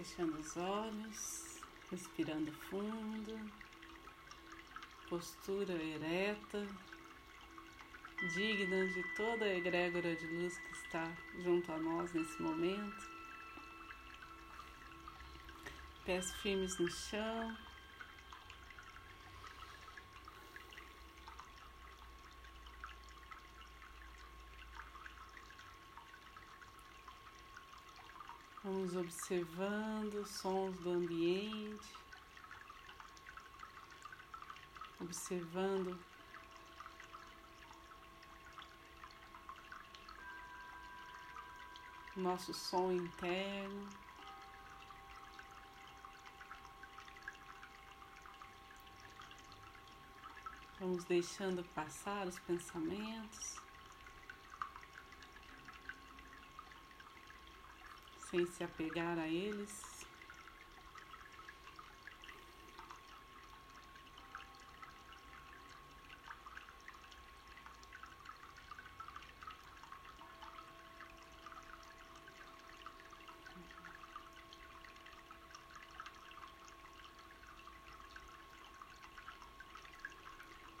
Fechando os olhos, respirando fundo, postura ereta, digna de toda a egrégora de luz que está junto a nós nesse momento. Pés firmes no chão. Observando os sons do ambiente, observando nosso som interno. Vamos deixando passar os pensamentos. Sem se apegar a eles.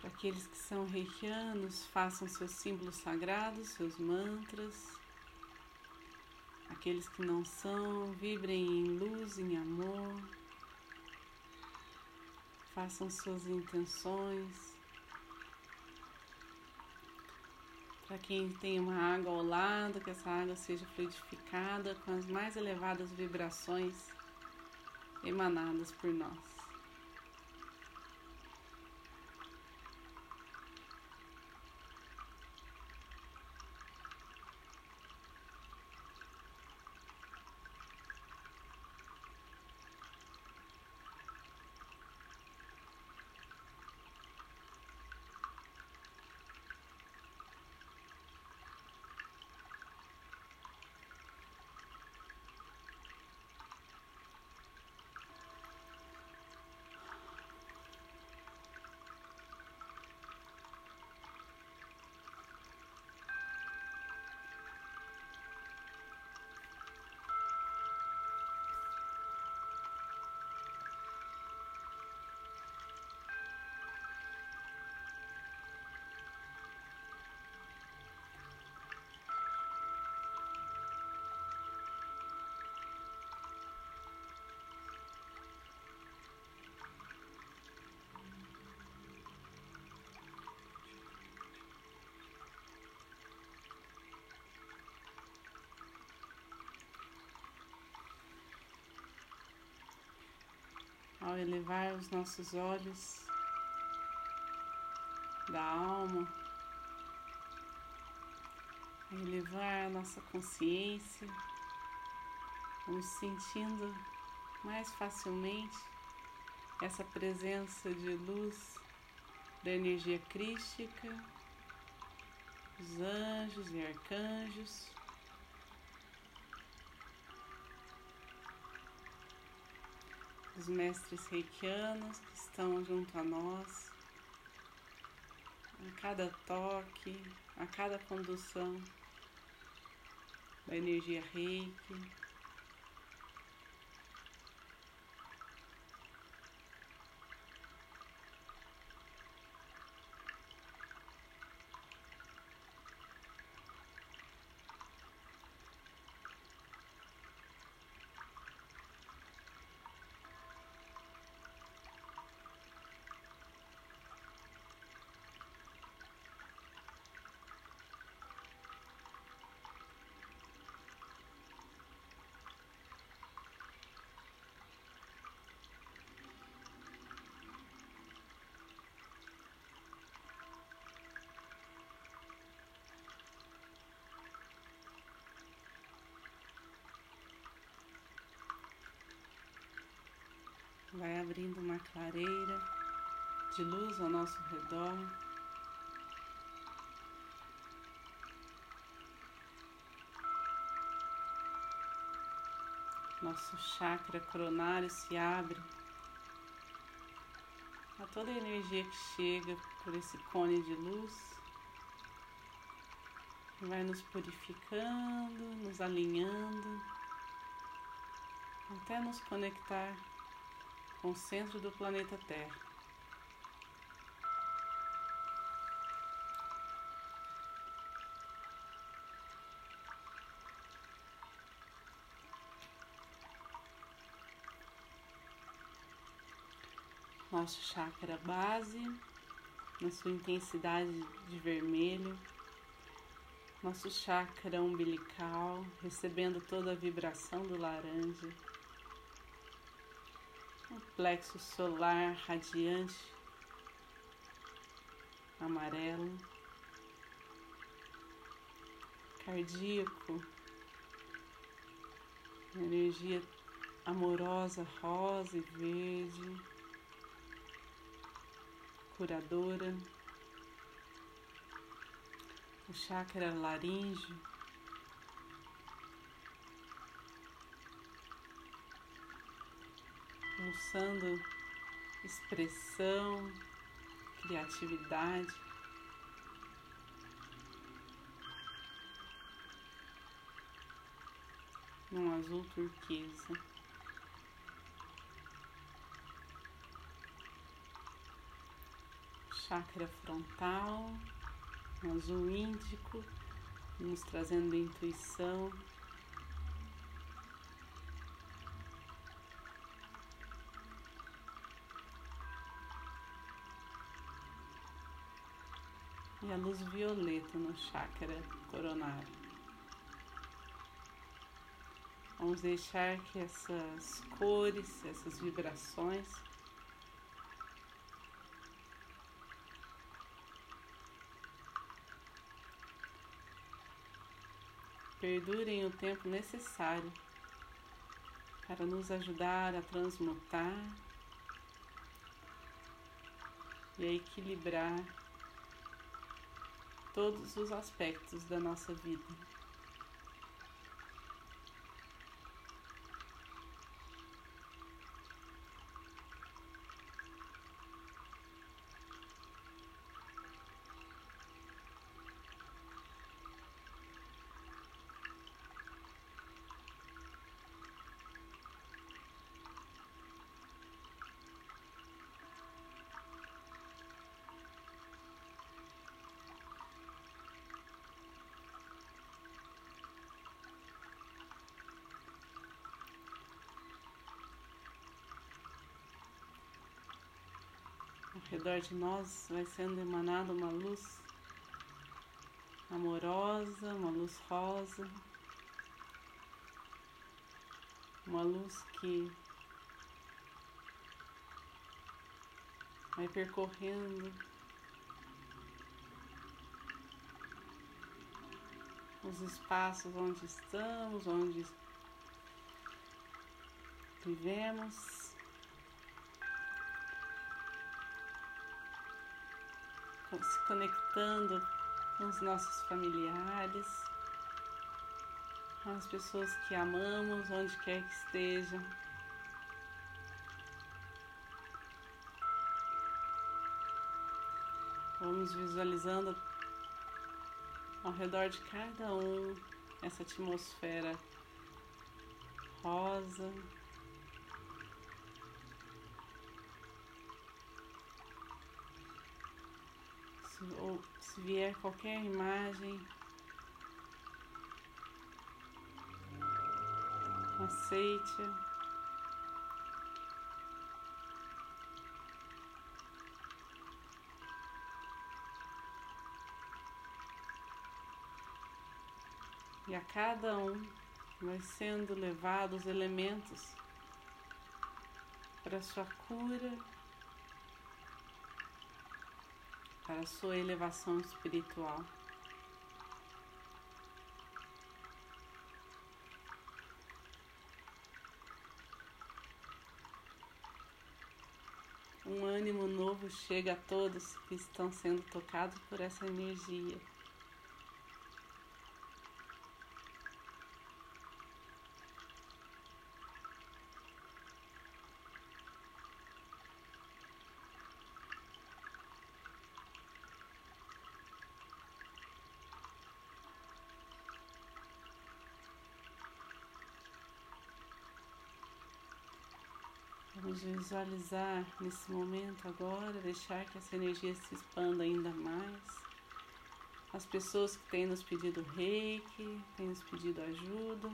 Para aqueles que são reikianos, façam seus símbolos sagrados, seus mantras. Aqueles que não são, vibrem em luz, em amor. Façam suas intenções. Para quem tem uma água ao lado, que essa água seja fluidificada com as mais elevadas vibrações emanadas por nós. Ao elevar os nossos olhos da alma, a elevar a nossa consciência, vamos sentindo mais facilmente essa presença de luz da energia crística, os anjos e arcanjos. Os mestres reikianos que estão junto a nós, a cada toque, a cada condução da energia reiki. Vai abrindo uma clareira de luz ao nosso redor. Nosso chakra coronário se abre a toda a energia que chega por esse cone de luz. Vai nos purificando, nos alinhando até nos conectar com o centro do planeta Terra. Nosso chakra base, na sua intensidade de vermelho, nosso chakra umbilical, recebendo toda a vibração do laranja, plexo solar radiante, amarelo, cardíaco, energia amorosa, rosa e verde, curadora o chakra laríngeo, pulsando expressão, criatividade. Num azul turquesa. Chakra frontal um azul índico, nos trazendo intuição. A luz violeta no chakra coronário. Vamos deixar que essas cores, essas vibrações perdurem o tempo necessário para nos ajudar a transmutar e a equilibrar todos os aspectos da nossa vida. Redor de nós vai sendo emanada uma luz amorosa, uma luz rosa, uma luz que vai percorrendo os espaços onde estamos, onde vivemos. Conectando com os nossos familiares, com as pessoas que amamos, onde quer que estejam. Vamos visualizando ao redor de cada um essa atmosfera rosa. Se vier qualquer imagem, aceite. E a cada um vai sendo levados elementos para sua cura para sua elevação espiritual. Um ânimo novo chega a todos que estão sendo tocados por essa energia. Vamos visualizar nesse momento agora, deixar que essa energia se expanda ainda mais. As pessoas que têm nos pedido reiki, têm nos pedido ajuda.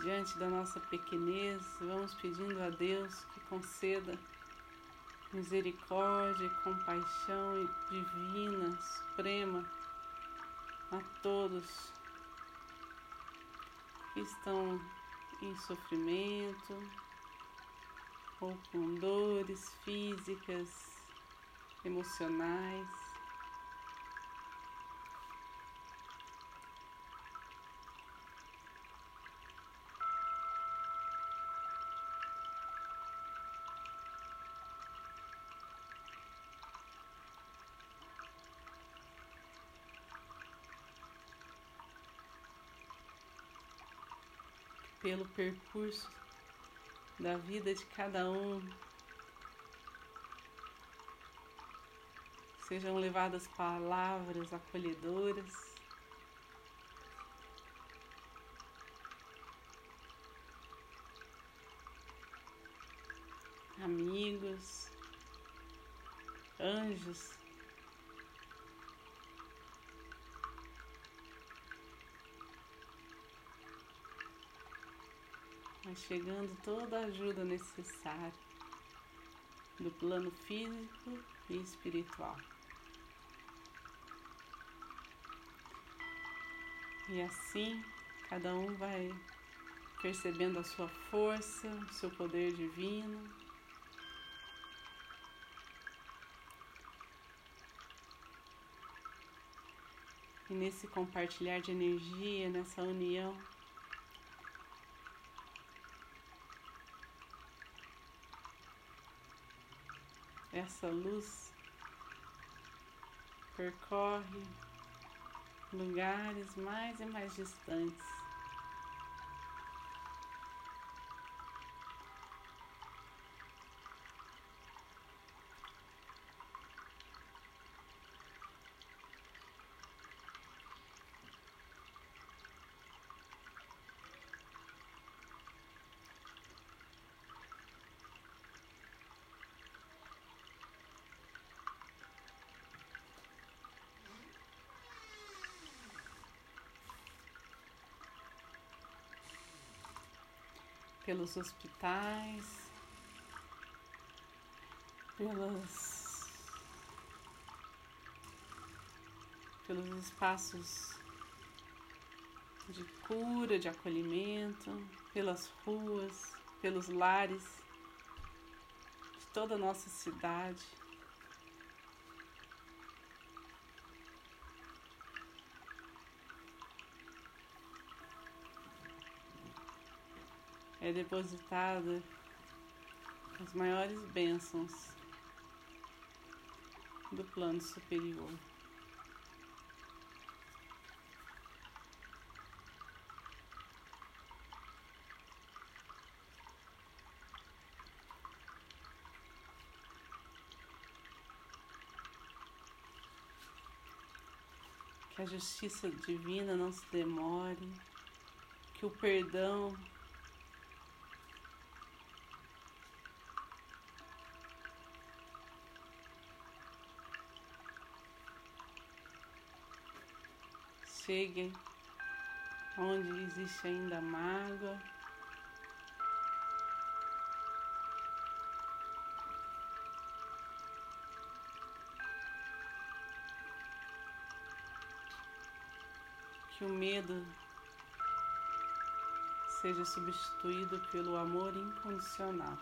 Diante da nossa pequenez, vamos pedindo a Deus que conceda misericórdia e compaixão divina, suprema a todos que estão em sofrimento ou com dores físicas, emocionais. Pelo percurso da vida de cada um. Sejam levadas palavras acolhedoras. Amigos, anjos mas chegando toda a ajuda necessária do plano físico e espiritual. E assim, cada um vai percebendo a sua força, o seu poder divino. E nesse compartilhar de energia, nessa união, essa luz percorre lugares mais e mais distantes. Pelos hospitais, pelos, pelos espaços de cura, de acolhimento, pelas ruas, pelos lares de toda a nossa cidade. É depositada as maiores bênçãos do plano superior. Que a justiça divina não se demore, que o perdão cheguem onde existe ainda mágoa. Que o medo seja substituído pelo amor incondicional.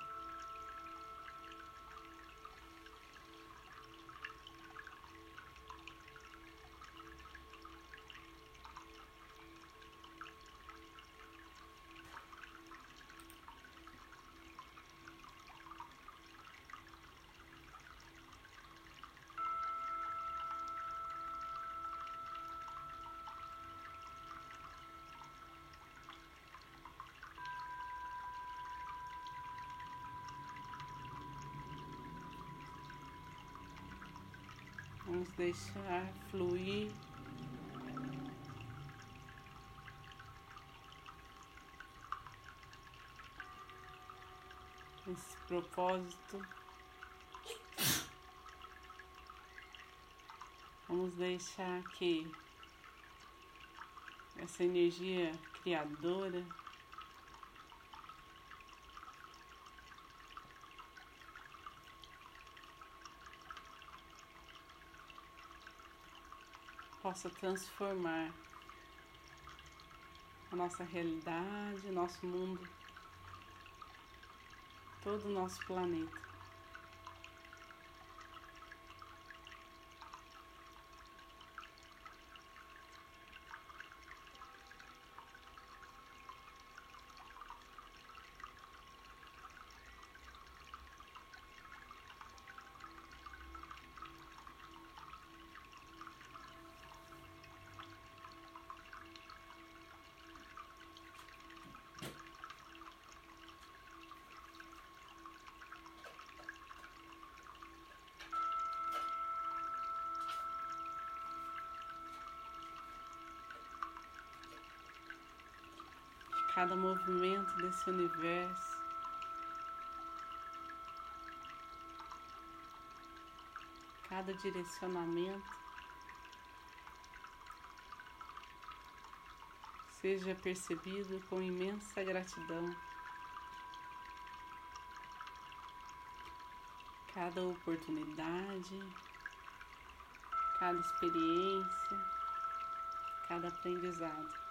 Vamos deixar fluir esse propósito. Vamos deixar que essa energia criadora possa transformar a nossa realidade, nosso mundo, todo o nosso planeta. Cada movimento desse universo. Cada direcionamento seja percebido com imensa gratidão. Cada oportunidade, cada experiência, cada aprendizado.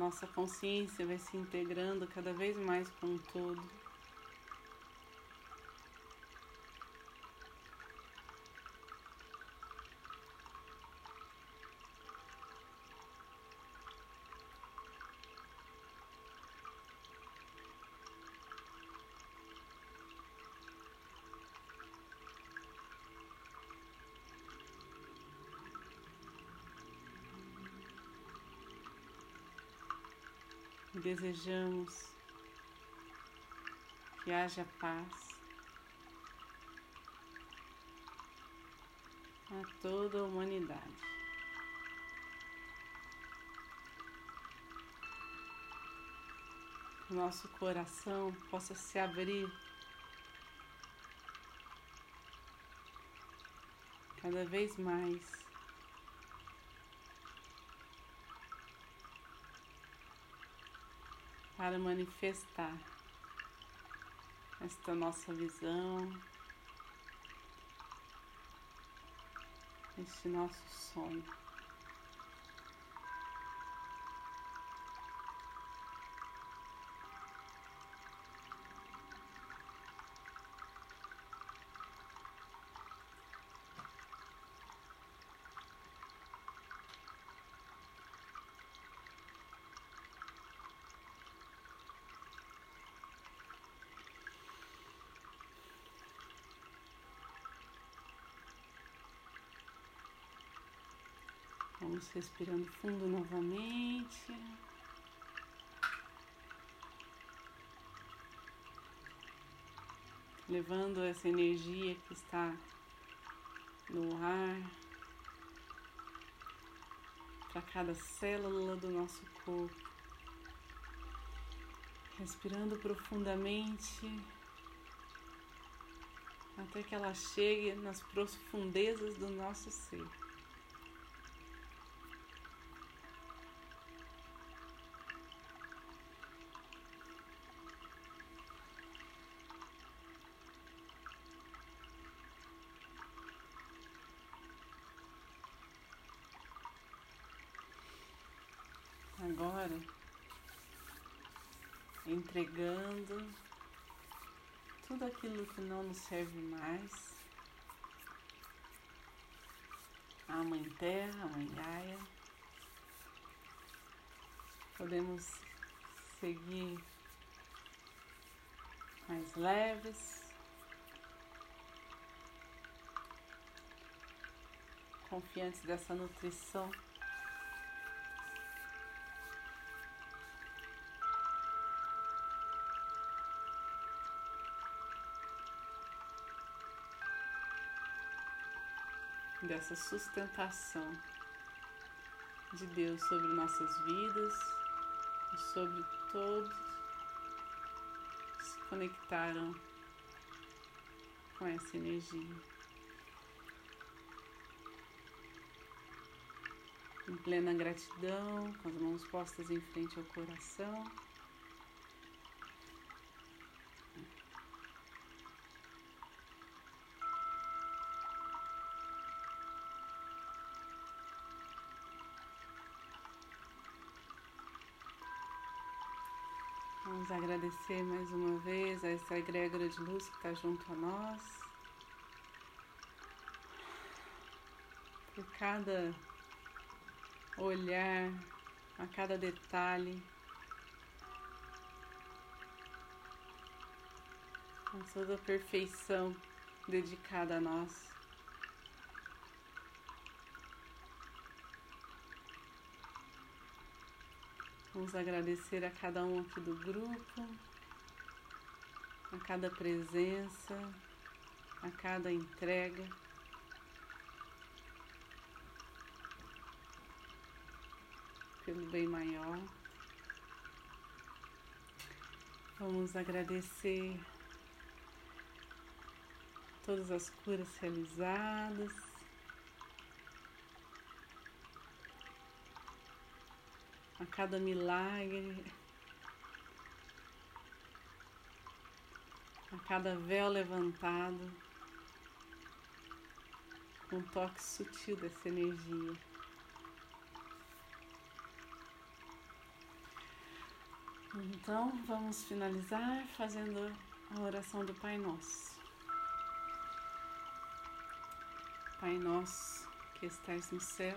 Nossa consciência vai se integrando cada vez mais com o todo. Desejamos que haja paz a toda a humanidade. Nosso coração possa se abrir cada vez mais para manifestar esta nossa visão, este nosso sonho. Vamos respirando fundo novamente. Levando essa energia que está no ar para cada célula do nosso corpo. Respirando profundamente até que ela chegue nas profundezas do nosso ser. Agora? Entregando tudo aquilo que não nos serve mais. À Mãe Terra, à Mãe Gaia. Podemos seguir mais leves, confiantes dessa nutrição dessa sustentação de Deus sobre nossas vidas e sobre todos que se conectaram com essa energia. Em plena gratidão, com as mãos postas em frente ao coração. Agradecer mais uma vez a essa egrégora de luz que está junto a nós. Por cada olhar, a cada detalhe. Com toda a perfeição dedicada a nós. Vamos agradecer a cada um aqui do grupo, a cada presença, a cada entrega. Pelo bem maior. Vamos agradecer todas as curas realizadas. A cada milagre, a cada véu levantado, com um toque sutil dessa energia. Então, vamos finalizar fazendo a oração do Pai Nosso. Pai Nosso que estais no céu,